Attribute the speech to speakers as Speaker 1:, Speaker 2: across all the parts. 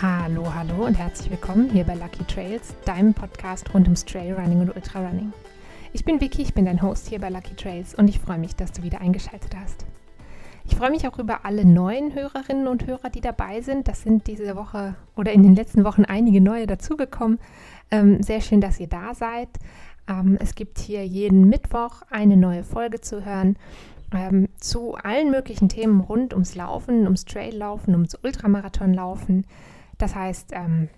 Speaker 1: Hallo, hallo und herzlich willkommen hier bei Lucky Trails, deinem Podcast rund ums Trailrunning und Ultrarunning. Ich bin Vicky, ich bin dein Host hier bei Lucky Trails und ich freue mich, dass du wieder eingeschaltet hast. Ich freue mich auch über alle neuen Hörerinnen und Hörer, die dabei sind. Das sind diese Woche oder in den letzten Wochen einige neue dazugekommen. Ähm, sehr schön, dass ihr da seid. Ähm, es gibt hier jeden Mittwoch eine neue Folge zu hören ähm, zu allen möglichen Themen rund ums Laufen, ums Traillaufen, ums Ultramarathonlaufen. Das heißt, ähm,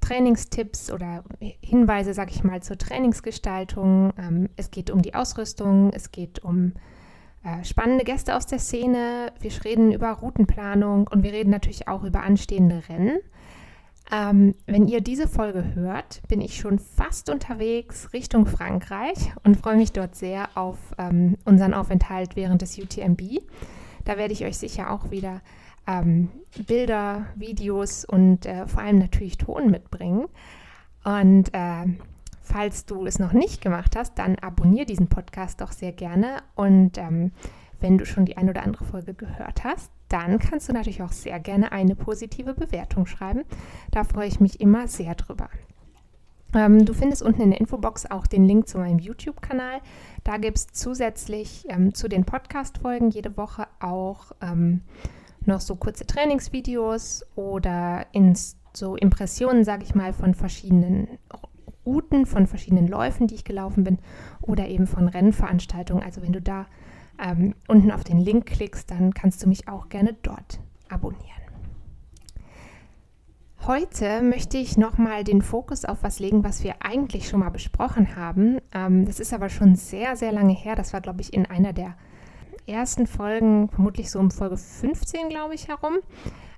Speaker 1: Trainingstipps oder Hinweise, sage ich mal, zur Trainingsgestaltung. Ähm, es geht um die Ausrüstung, es geht um äh, spannende Gäste aus der Szene. Wir reden über Routenplanung und wir reden natürlich auch über anstehende Rennen. Ähm, wenn ihr diese Folge hört, bin ich schon fast unterwegs Richtung Frankreich und freue mich dort sehr auf ähm, unseren Aufenthalt während des UTMB. Da werde ich euch sicher auch wieder ähm, Bilder, Videos und äh, vor allem natürlich Ton mitbringen. Und äh, falls du es noch nicht gemacht hast, dann abonniere diesen Podcast doch sehr gerne. Und ähm, wenn du schon die ein oder andere Folge gehört hast, dann kannst du natürlich auch sehr gerne eine positive Bewertung schreiben. Da freue ich mich immer sehr drüber. Ähm, du findest unten in der Infobox auch den Link zu meinem YouTube-Kanal. Da gibt es zusätzlich ähm, zu den Podcast-Folgen jede Woche auch ähm, noch so kurze Trainingsvideos oder ins, so Impressionen, sage ich mal, von verschiedenen Routen, von verschiedenen Läufen, die ich gelaufen bin oder eben von Rennveranstaltungen. Also wenn du da ähm, unten auf den Link klickst, dann kannst du mich auch gerne dort abonnieren. Heute möchte ich nochmal den Fokus auf was legen, was wir eigentlich schon mal besprochen haben. Ähm, das ist aber schon sehr, sehr lange her. Das war, glaube ich, in einer der ersten Folgen, vermutlich so um Folge 15, glaube ich, herum.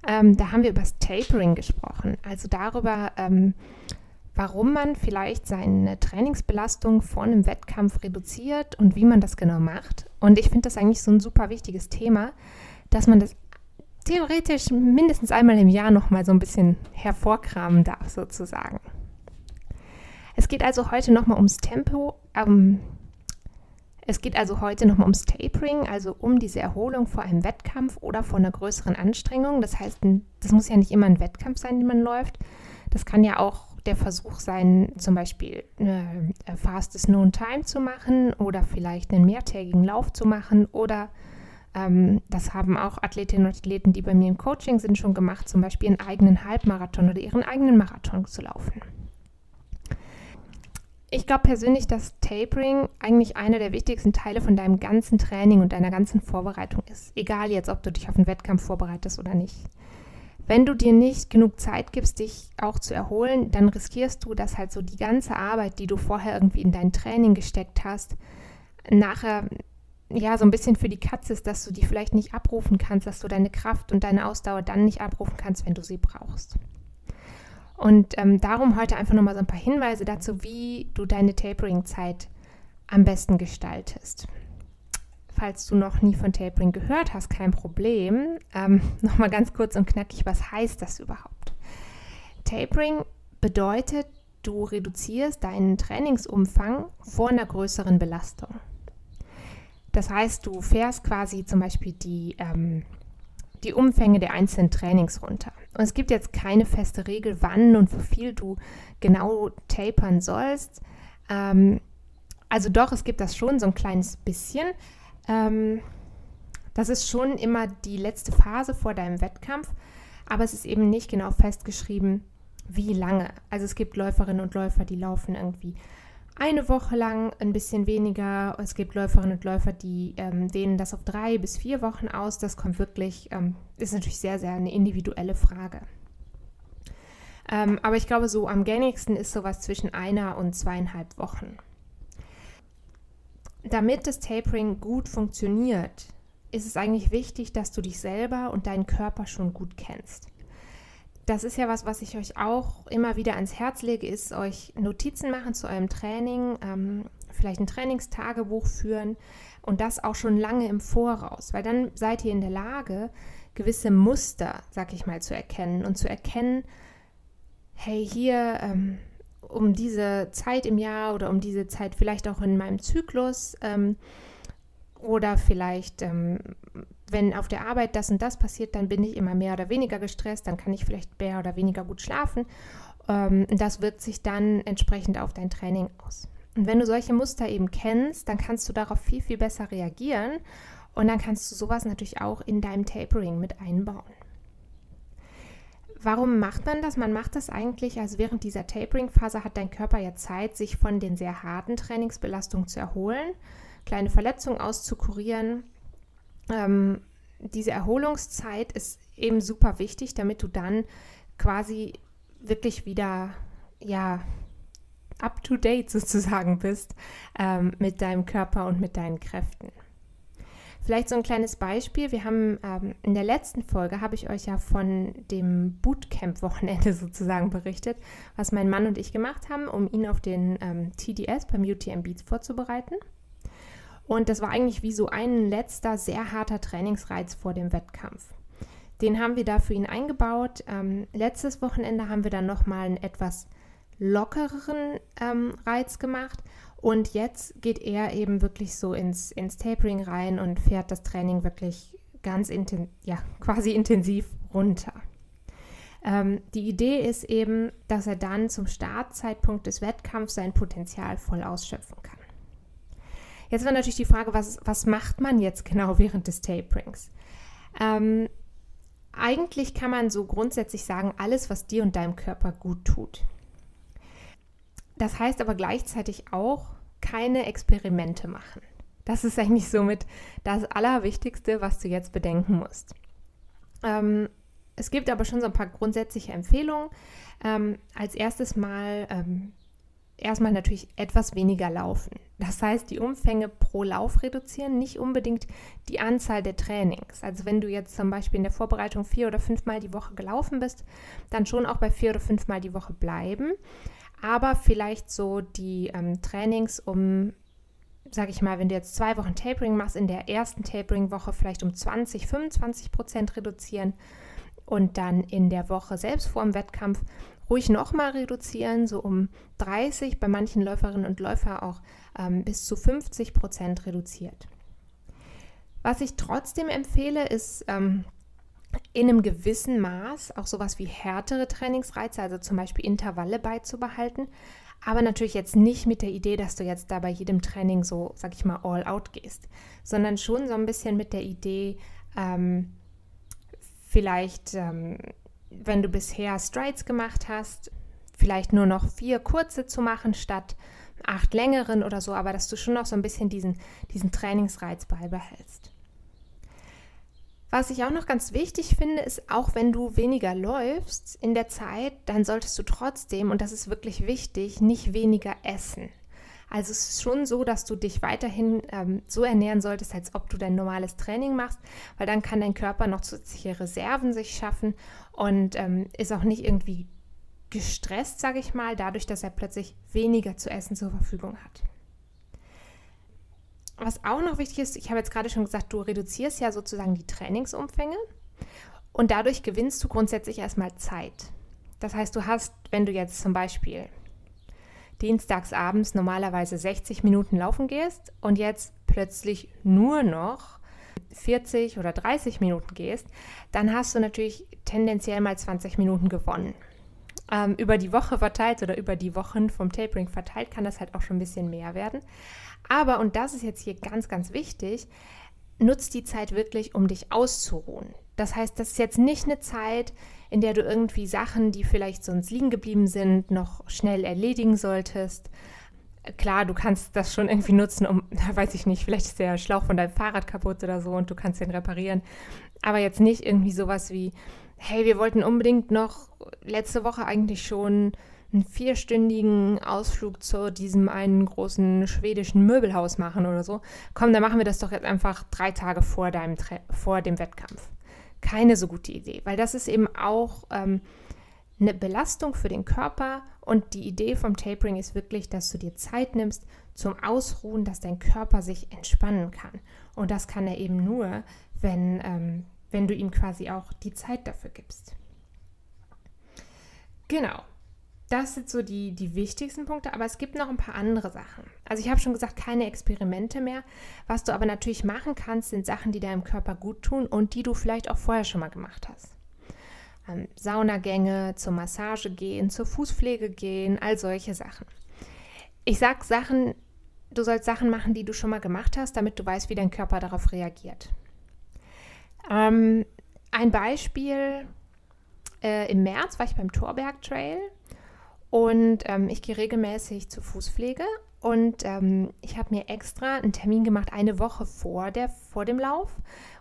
Speaker 1: Ähm, da haben wir über das Tapering gesprochen. Also darüber, ähm, warum man vielleicht seine Trainingsbelastung vor einem Wettkampf reduziert und wie man das genau macht. Und ich finde das eigentlich so ein super wichtiges Thema, dass man das theoretisch mindestens einmal im Jahr noch mal so ein bisschen hervorkramen darf, sozusagen. Es geht also heute noch mal ums Tempo. Ähm, es geht also heute noch mal ums Tapering, also um diese Erholung vor einem Wettkampf oder vor einer größeren Anstrengung. Das heißt, das muss ja nicht immer ein Wettkampf sein, den man läuft. Das kann ja auch der Versuch sein, zum Beispiel eine Fastest Known Time zu machen oder vielleicht einen mehrtägigen Lauf zu machen oder ähm, das haben auch Athletinnen und Athleten, die bei mir im Coaching sind, schon gemacht, zum Beispiel einen eigenen Halbmarathon oder ihren eigenen Marathon zu laufen. Ich glaube persönlich, dass Tapering eigentlich einer der wichtigsten Teile von deinem ganzen Training und deiner ganzen Vorbereitung ist. Egal jetzt, ob du dich auf einen Wettkampf vorbereitest oder nicht. Wenn du dir nicht genug Zeit gibst, dich auch zu erholen, dann riskierst du, dass halt so die ganze Arbeit, die du vorher irgendwie in dein Training gesteckt hast, nachher ja so ein bisschen für die Katze ist, dass du die vielleicht nicht abrufen kannst, dass du deine Kraft und deine Ausdauer dann nicht abrufen kannst, wenn du sie brauchst. Und ähm, darum heute einfach nochmal so ein paar Hinweise dazu, wie du deine Tapering-Zeit am besten gestaltest falls du noch nie von Tapering gehört hast, kein Problem. Ähm, Nochmal ganz kurz und knackig, was heißt das überhaupt? Tapering bedeutet, du reduzierst deinen Trainingsumfang vor einer größeren Belastung. Das heißt, du fährst quasi zum Beispiel die, ähm, die Umfänge der einzelnen Trainings runter. Und es gibt jetzt keine feste Regel, wann und wie viel du genau tapern sollst. Ähm, also doch, es gibt das schon so ein kleines bisschen, ähm, das ist schon immer die letzte Phase vor deinem Wettkampf, aber es ist eben nicht genau festgeschrieben, wie lange. Also es gibt Läuferinnen und Läufer, die laufen irgendwie eine Woche lang ein bisschen weniger. Es gibt Läuferinnen und Läufer, die ähm, dehnen das auf drei bis vier Wochen aus. Das kommt wirklich, ähm, ist natürlich sehr, sehr eine individuelle Frage. Ähm, aber ich glaube, so am gängigsten ist sowas zwischen einer und zweieinhalb Wochen damit das Tapering gut funktioniert, ist es eigentlich wichtig, dass du dich selber und deinen Körper schon gut kennst. Das ist ja was, was ich euch auch immer wieder ans Herz lege, ist euch Notizen machen zu eurem Training, ähm, vielleicht ein Trainingstagebuch führen und das auch schon lange im Voraus, weil dann seid ihr in der Lage, gewisse Muster, sag ich mal, zu erkennen und zu erkennen, hey, hier ähm, um diese Zeit im Jahr oder um diese Zeit vielleicht auch in meinem Zyklus ähm, oder vielleicht ähm, wenn auf der Arbeit das und das passiert, dann bin ich immer mehr oder weniger gestresst, dann kann ich vielleicht mehr oder weniger gut schlafen. Ähm, das wirkt sich dann entsprechend auf dein Training aus. Und wenn du solche Muster eben kennst, dann kannst du darauf viel, viel besser reagieren und dann kannst du sowas natürlich auch in deinem Tapering mit einbauen. Warum macht man das? Man macht das eigentlich, also während dieser Tapering-Phase hat dein Körper ja Zeit, sich von den sehr harten Trainingsbelastungen zu erholen, kleine Verletzungen auszukurieren. Ähm, diese Erholungszeit ist eben super wichtig, damit du dann quasi wirklich wieder, ja, up to date sozusagen bist ähm, mit deinem Körper und mit deinen Kräften. Vielleicht so ein kleines Beispiel. Wir haben ähm, in der letzten Folge habe ich euch ja von dem Bootcamp-Wochenende sozusagen berichtet, was mein Mann und ich gemacht haben, um ihn auf den ähm, TDS beim UTM Beats vorzubereiten. Und das war eigentlich wie so ein letzter sehr harter Trainingsreiz vor dem Wettkampf. Den haben wir da für ihn eingebaut. Ähm, letztes Wochenende haben wir dann nochmal einen etwas lockereren ähm, Reiz gemacht und jetzt geht er eben wirklich so ins, ins Tapering rein und fährt das Training wirklich ganz inten ja, quasi intensiv runter. Ähm, die Idee ist eben, dass er dann zum Startzeitpunkt des Wettkampfs sein Potenzial voll ausschöpfen kann. Jetzt war natürlich die Frage, was, was macht man jetzt genau während des Taperings? Ähm, eigentlich kann man so grundsätzlich sagen, alles, was dir und deinem Körper gut tut. Das heißt aber gleichzeitig auch, keine Experimente machen. Das ist eigentlich somit das Allerwichtigste, was du jetzt bedenken musst. Ähm, es gibt aber schon so ein paar grundsätzliche Empfehlungen. Ähm, als erstes mal ähm, erstmal natürlich etwas weniger laufen. Das heißt, die Umfänge pro Lauf reduzieren, nicht unbedingt die Anzahl der Trainings. Also wenn du jetzt zum Beispiel in der Vorbereitung vier oder fünfmal die Woche gelaufen bist, dann schon auch bei vier oder fünfmal die Woche bleiben aber vielleicht so die ähm, Trainings um, sage ich mal, wenn du jetzt zwei Wochen Tapering machst, in der ersten Tapering-Woche vielleicht um 20, 25 Prozent reduzieren und dann in der Woche selbst vor dem Wettkampf ruhig nochmal reduzieren, so um 30, bei manchen Läuferinnen und Läufern auch ähm, bis zu 50 Prozent reduziert. Was ich trotzdem empfehle, ist ähm, in einem gewissen Maß auch sowas wie härtere Trainingsreize, also zum Beispiel Intervalle beizubehalten, aber natürlich jetzt nicht mit der Idee, dass du jetzt da bei jedem Training so, sag ich mal, all out gehst, sondern schon so ein bisschen mit der Idee, ähm, vielleicht, ähm, wenn du bisher Strides gemacht hast, vielleicht nur noch vier kurze zu machen statt acht längeren oder so, aber dass du schon noch so ein bisschen diesen, diesen Trainingsreiz beibehältst. Was ich auch noch ganz wichtig finde, ist, auch wenn du weniger läufst in der Zeit, dann solltest du trotzdem, und das ist wirklich wichtig, nicht weniger essen. Also es ist schon so, dass du dich weiterhin ähm, so ernähren solltest, als ob du dein normales Training machst, weil dann kann dein Körper noch zusätzliche Reserven sich schaffen und ähm, ist auch nicht irgendwie gestresst, sage ich mal, dadurch, dass er plötzlich weniger zu essen zur Verfügung hat. Was auch noch wichtig ist, ich habe jetzt gerade schon gesagt, du reduzierst ja sozusagen die Trainingsumfänge und dadurch gewinnst du grundsätzlich erstmal Zeit. Das heißt, du hast, wenn du jetzt zum Beispiel dienstags abends normalerweise 60 Minuten laufen gehst und jetzt plötzlich nur noch 40 oder 30 Minuten gehst, dann hast du natürlich tendenziell mal 20 Minuten gewonnen. Ähm, über die Woche verteilt oder über die Wochen vom Tapering verteilt kann das halt auch schon ein bisschen mehr werden. Aber, und das ist jetzt hier ganz, ganz wichtig, nutzt die Zeit wirklich, um dich auszuruhen. Das heißt, das ist jetzt nicht eine Zeit, in der du irgendwie Sachen, die vielleicht sonst liegen geblieben sind, noch schnell erledigen solltest. Klar, du kannst das schon irgendwie nutzen, um, da weiß ich nicht, vielleicht ist der Schlauch von deinem Fahrrad kaputt oder so und du kannst den reparieren. Aber jetzt nicht irgendwie sowas wie, hey, wir wollten unbedingt noch letzte Woche eigentlich schon einen vierstündigen Ausflug zu diesem einen großen schwedischen Möbelhaus machen oder so. Komm, dann machen wir das doch jetzt einfach drei Tage vor, deinem vor dem Wettkampf. Keine so gute Idee, weil das ist eben auch ähm, eine Belastung für den Körper und die Idee vom Tapering ist wirklich, dass du dir Zeit nimmst zum Ausruhen, dass dein Körper sich entspannen kann. Und das kann er eben nur, wenn, ähm, wenn du ihm quasi auch die Zeit dafür gibst. Genau, das sind so die, die wichtigsten Punkte, aber es gibt noch ein paar andere Sachen. Also ich habe schon gesagt, keine Experimente mehr. Was du aber natürlich machen kannst, sind Sachen, die deinem Körper gut tun und die du vielleicht auch vorher schon mal gemacht hast. Ähm, Saunagänge, zur Massage gehen, zur Fußpflege gehen, all solche Sachen. Ich sage Sachen, du sollst Sachen machen, die du schon mal gemacht hast, damit du weißt, wie dein Körper darauf reagiert. Ähm, ein Beispiel, äh, im März war ich beim Torberg Trail und ähm, ich gehe regelmäßig zur Fußpflege und ähm, ich habe mir extra einen Termin gemacht, eine Woche vor, der, vor dem Lauf,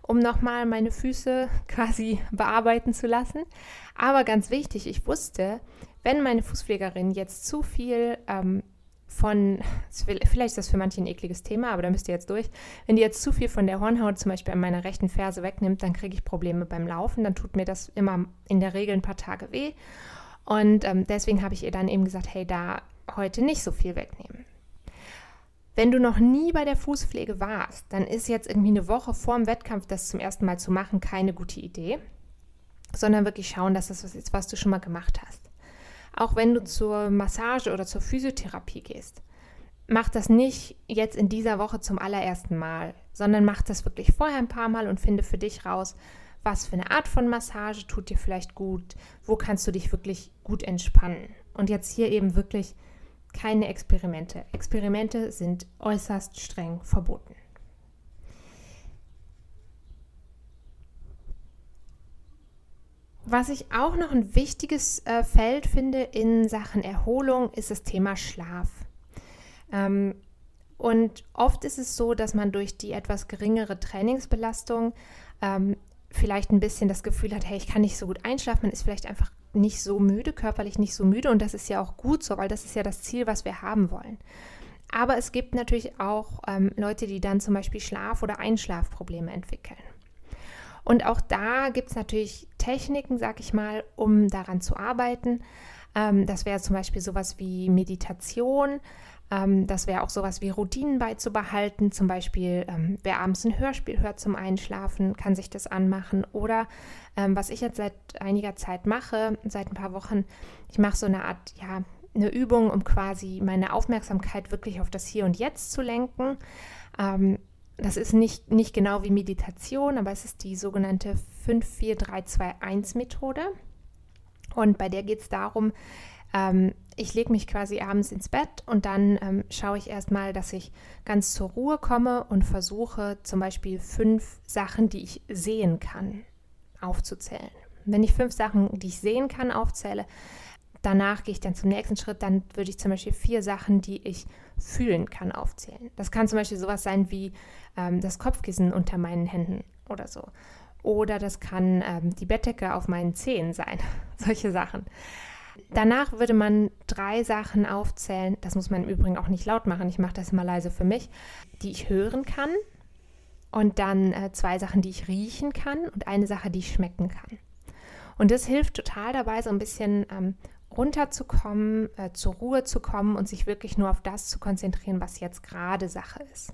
Speaker 1: um nochmal meine Füße quasi bearbeiten zu lassen. Aber ganz wichtig, ich wusste, wenn meine Fußpflegerin jetzt zu viel ähm, von, vielleicht ist das für manche ein ekliges Thema, aber da müsst ihr jetzt durch. Wenn die jetzt zu viel von der Hornhaut zum Beispiel an meiner rechten Ferse wegnimmt, dann kriege ich Probleme beim Laufen. Dann tut mir das immer in der Regel ein paar Tage weh. Und ähm, deswegen habe ich ihr dann eben gesagt, hey, da heute nicht so viel wegnehmen. Wenn du noch nie bei der Fußpflege warst, dann ist jetzt irgendwie eine Woche vor dem Wettkampf das zum ersten Mal zu machen keine gute Idee, sondern wirklich schauen, dass das was ist, was du schon mal gemacht hast. Auch wenn du zur Massage oder zur Physiotherapie gehst, mach das nicht jetzt in dieser Woche zum allerersten Mal, sondern mach das wirklich vorher ein paar Mal und finde für dich raus, was für eine Art von Massage tut dir vielleicht gut, wo kannst du dich wirklich gut entspannen. Und jetzt hier eben wirklich keine Experimente. Experimente sind äußerst streng verboten. Was ich auch noch ein wichtiges äh, Feld finde in Sachen Erholung, ist das Thema Schlaf. Ähm, und oft ist es so, dass man durch die etwas geringere Trainingsbelastung ähm, vielleicht ein bisschen das Gefühl hat, hey, ich kann nicht so gut einschlafen, man ist vielleicht einfach nicht so müde, körperlich nicht so müde und das ist ja auch gut so, weil das ist ja das Ziel, was wir haben wollen. Aber es gibt natürlich auch ähm, Leute, die dann zum Beispiel Schlaf- oder Einschlafprobleme entwickeln. Und auch da gibt es natürlich Techniken, sag ich mal, um daran zu arbeiten. Ähm, das wäre zum Beispiel sowas wie Meditation. Ähm, das wäre auch sowas wie Routinen beizubehalten. Zum Beispiel, ähm, wer abends ein Hörspiel hört zum Einschlafen, kann sich das anmachen. Oder ähm, was ich jetzt seit einiger Zeit mache, seit ein paar Wochen, ich mache so eine Art, ja, eine Übung, um quasi meine Aufmerksamkeit wirklich auf das Hier und Jetzt zu lenken. Ähm, das ist nicht, nicht genau wie Meditation, aber es ist die sogenannte 54321-Methode. Und bei der geht es darum, ähm, ich lege mich quasi abends ins Bett und dann ähm, schaue ich erstmal, dass ich ganz zur Ruhe komme und versuche zum Beispiel fünf Sachen, die ich sehen kann, aufzuzählen. Wenn ich fünf Sachen, die ich sehen kann, aufzähle, danach gehe ich dann zum nächsten Schritt, dann würde ich zum Beispiel vier Sachen, die ich fühlen kann, aufzählen. Das kann zum Beispiel sowas sein wie ähm, das Kopfkissen unter meinen Händen oder so. Oder das kann ähm, die Bettdecke auf meinen Zehen sein. Solche Sachen. Danach würde man drei Sachen aufzählen. Das muss man im Übrigen auch nicht laut machen. Ich mache das immer leise für mich, die ich hören kann. Und dann äh, zwei Sachen, die ich riechen kann und eine Sache, die ich schmecken kann. Und das hilft total dabei, so ein bisschen ähm, runterzukommen, äh, zur Ruhe zu kommen und sich wirklich nur auf das zu konzentrieren, was jetzt gerade Sache ist.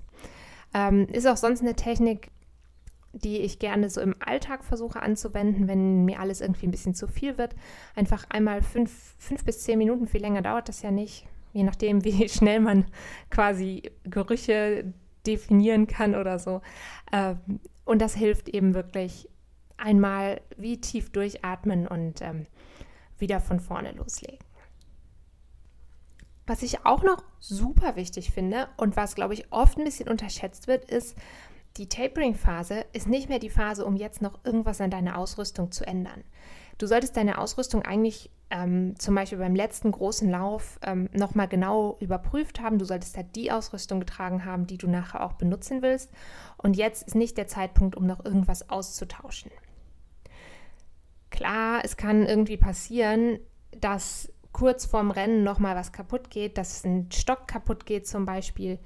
Speaker 1: Ähm, ist auch sonst eine Technik, die ich gerne so im Alltag versuche anzuwenden, wenn mir alles irgendwie ein bisschen zu viel wird. Einfach einmal fünf, fünf bis zehn Minuten, viel länger dauert das ja nicht, je nachdem, wie schnell man quasi Gerüche definieren kann oder so. Ähm, und das hilft eben wirklich einmal wie tief durchatmen und ähm, wieder von vorne loslegen. Was ich auch noch super wichtig finde und was, glaube ich, oft ein bisschen unterschätzt wird, ist, die Tapering-Phase ist nicht mehr die Phase, um jetzt noch irgendwas an deiner Ausrüstung zu ändern. Du solltest deine Ausrüstung eigentlich ähm, zum Beispiel beim letzten großen Lauf ähm, nochmal genau überprüft haben. Du solltest da die Ausrüstung getragen haben, die du nachher auch benutzen willst. Und jetzt ist nicht der Zeitpunkt, um noch irgendwas auszutauschen. Klar, es kann irgendwie passieren, dass kurz vorm Rennen nochmal was kaputt geht, dass ein Stock kaputt geht zum Beispiel.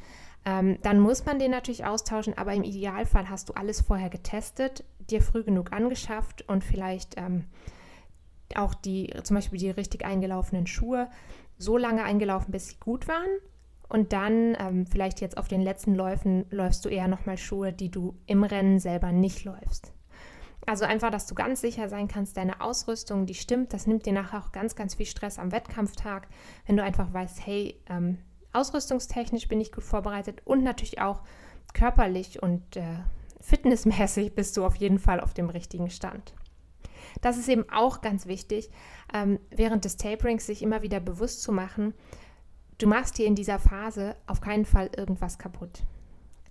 Speaker 1: Ähm, dann muss man den natürlich austauschen, aber im Idealfall hast du alles vorher getestet, dir früh genug angeschafft und vielleicht ähm, auch die, zum Beispiel die richtig eingelaufenen Schuhe so lange eingelaufen, bis sie gut waren. Und dann ähm, vielleicht jetzt auf den letzten Läufen läufst du eher nochmal Schuhe, die du im Rennen selber nicht läufst. Also einfach, dass du ganz sicher sein kannst, deine Ausrüstung, die stimmt. Das nimmt dir nachher auch ganz, ganz viel Stress am Wettkampftag, wenn du einfach weißt, hey, ähm, ausrüstungstechnisch bin ich gut vorbereitet und natürlich auch körperlich und äh, fitnessmäßig bist du auf jeden Fall auf dem richtigen Stand. Das ist eben auch ganz wichtig, ähm, während des Taperings sich immer wieder bewusst zu machen, du machst dir in dieser Phase auf keinen Fall irgendwas kaputt.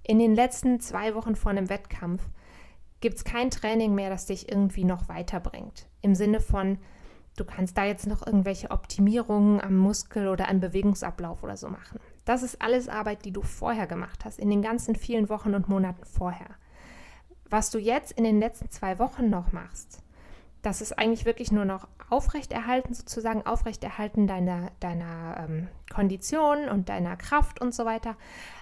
Speaker 1: In den letzten zwei Wochen vor einem Wettkampf gibt es kein Training mehr, das dich irgendwie noch weiterbringt. Im Sinne von, du kannst da jetzt noch irgendwelche Optimierungen am Muskel oder am Bewegungsablauf oder so machen. Das ist alles Arbeit, die du vorher gemacht hast, in den ganzen vielen Wochen und Monaten vorher. Was du jetzt in den letzten zwei Wochen noch machst, das ist eigentlich wirklich nur noch aufrechterhalten, sozusagen aufrechterhalten deiner, deiner ähm, Kondition und deiner Kraft und so weiter.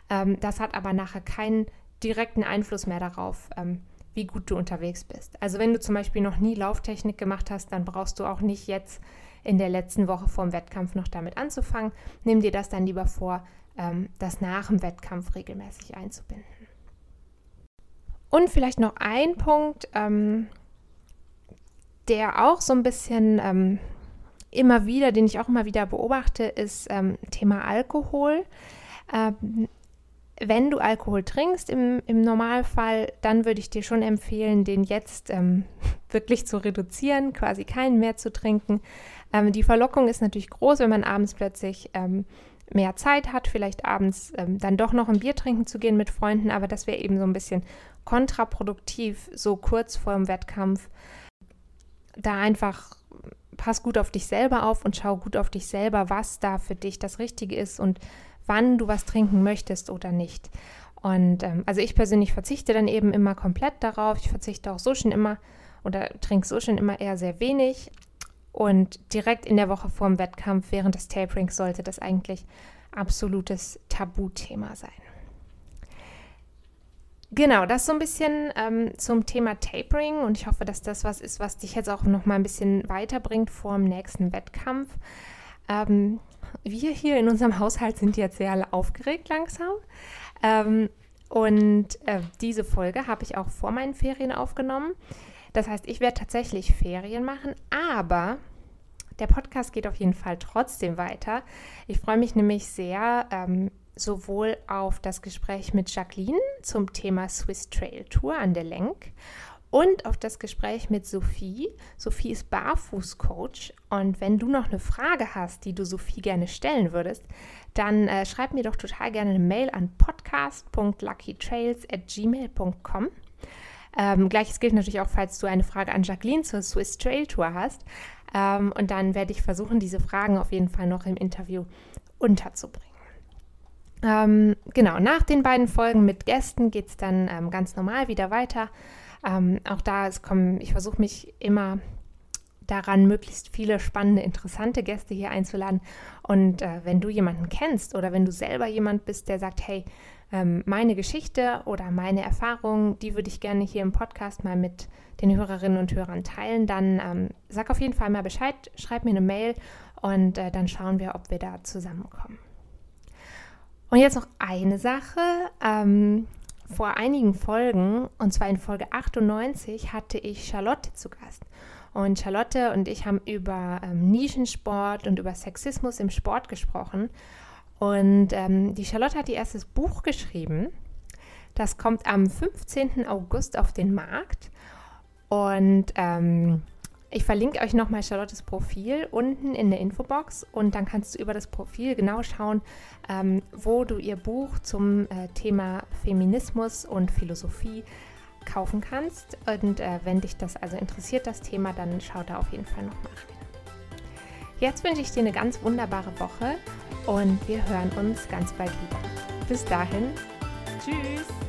Speaker 1: Ähm, das hat aber nachher keinen direkten Einfluss mehr darauf, ähm, wie gut du unterwegs bist. Also wenn du zum Beispiel noch nie Lauftechnik gemacht hast, dann brauchst du auch nicht jetzt in der letzten Woche vor dem Wettkampf noch damit anzufangen. Nimm dir das dann lieber vor, ähm, das nach dem Wettkampf regelmäßig einzubinden. Und vielleicht noch ein Punkt, ähm, der auch so ein bisschen ähm, immer wieder, den ich auch immer wieder beobachte, ist Thema Alkohol. Wenn du Alkohol trinkst im, im Normalfall, dann würde ich dir schon empfehlen, den jetzt ähm, wirklich zu reduzieren, quasi keinen mehr zu trinken. Ähm, die Verlockung ist natürlich groß, wenn man abends plötzlich ähm, mehr Zeit hat, vielleicht abends ähm, dann doch noch ein Bier trinken zu gehen mit Freunden, aber das wäre eben so ein bisschen kontraproduktiv, so kurz vor dem Wettkampf. Da einfach pass gut auf dich selber auf und schau gut auf dich selber, was da für dich das Richtige ist und wann du was trinken möchtest oder nicht. Und ähm, also ich persönlich verzichte dann eben immer komplett darauf. Ich verzichte auch so schon immer oder trinke so schon immer eher sehr wenig. Und direkt in der Woche vor dem Wettkampf, während des Taperings, sollte das eigentlich absolutes Tabuthema sein. Genau, das so ein bisschen ähm, zum Thema Tapering und ich hoffe, dass das was ist, was dich jetzt auch noch mal ein bisschen weiterbringt vor dem nächsten Wettkampf. Ähm, wir hier in unserem Haushalt sind jetzt sehr aufgeregt langsam. Ähm, und äh, diese Folge habe ich auch vor meinen Ferien aufgenommen. Das heißt, ich werde tatsächlich Ferien machen, aber der Podcast geht auf jeden Fall trotzdem weiter. Ich freue mich nämlich sehr ähm, sowohl auf das Gespräch mit Jacqueline zum Thema Swiss Trail Tour an der Lenk und auf das Gespräch mit Sophie. Sophie ist Barfußcoach und wenn du noch eine Frage hast, die du Sophie gerne stellen würdest, dann äh, schreib mir doch total gerne eine Mail an podcast.luckytrails@gmail.com. Ähm, Gleiches gilt natürlich auch, falls du eine Frage an Jacqueline zur Swiss Trail Tour hast. Ähm, und dann werde ich versuchen, diese Fragen auf jeden Fall noch im Interview unterzubringen. Ähm, genau, nach den beiden Folgen mit Gästen geht es dann ähm, ganz normal wieder weiter ähm, auch da, es kommen, ich versuche mich immer daran, möglichst viele spannende, interessante Gäste hier einzuladen. Und äh, wenn du jemanden kennst oder wenn du selber jemand bist, der sagt, hey, ähm, meine Geschichte oder meine Erfahrung, die würde ich gerne hier im Podcast mal mit den Hörerinnen und Hörern teilen, dann ähm, sag auf jeden Fall mal Bescheid, schreib mir eine Mail und äh, dann schauen wir, ob wir da zusammenkommen. Und jetzt noch eine Sache. Ähm, vor einigen Folgen, und zwar in Folge 98, hatte ich Charlotte zu Gast. Und Charlotte und ich haben über ähm, Nischensport und über Sexismus im Sport gesprochen. Und ähm, die Charlotte hat ihr erstes Buch geschrieben. Das kommt am 15. August auf den Markt. Und ähm, ich verlinke euch nochmal Charlottes Profil unten in der Infobox und dann kannst du über das Profil genau schauen, ähm, wo du ihr Buch zum äh, Thema Feminismus und Philosophie kaufen kannst. Und äh, wenn dich das also interessiert, das Thema, dann schau da auf jeden Fall nochmal rein. Jetzt wünsche ich dir eine ganz wunderbare Woche und wir hören uns ganz bald wieder. Bis dahin, tschüss!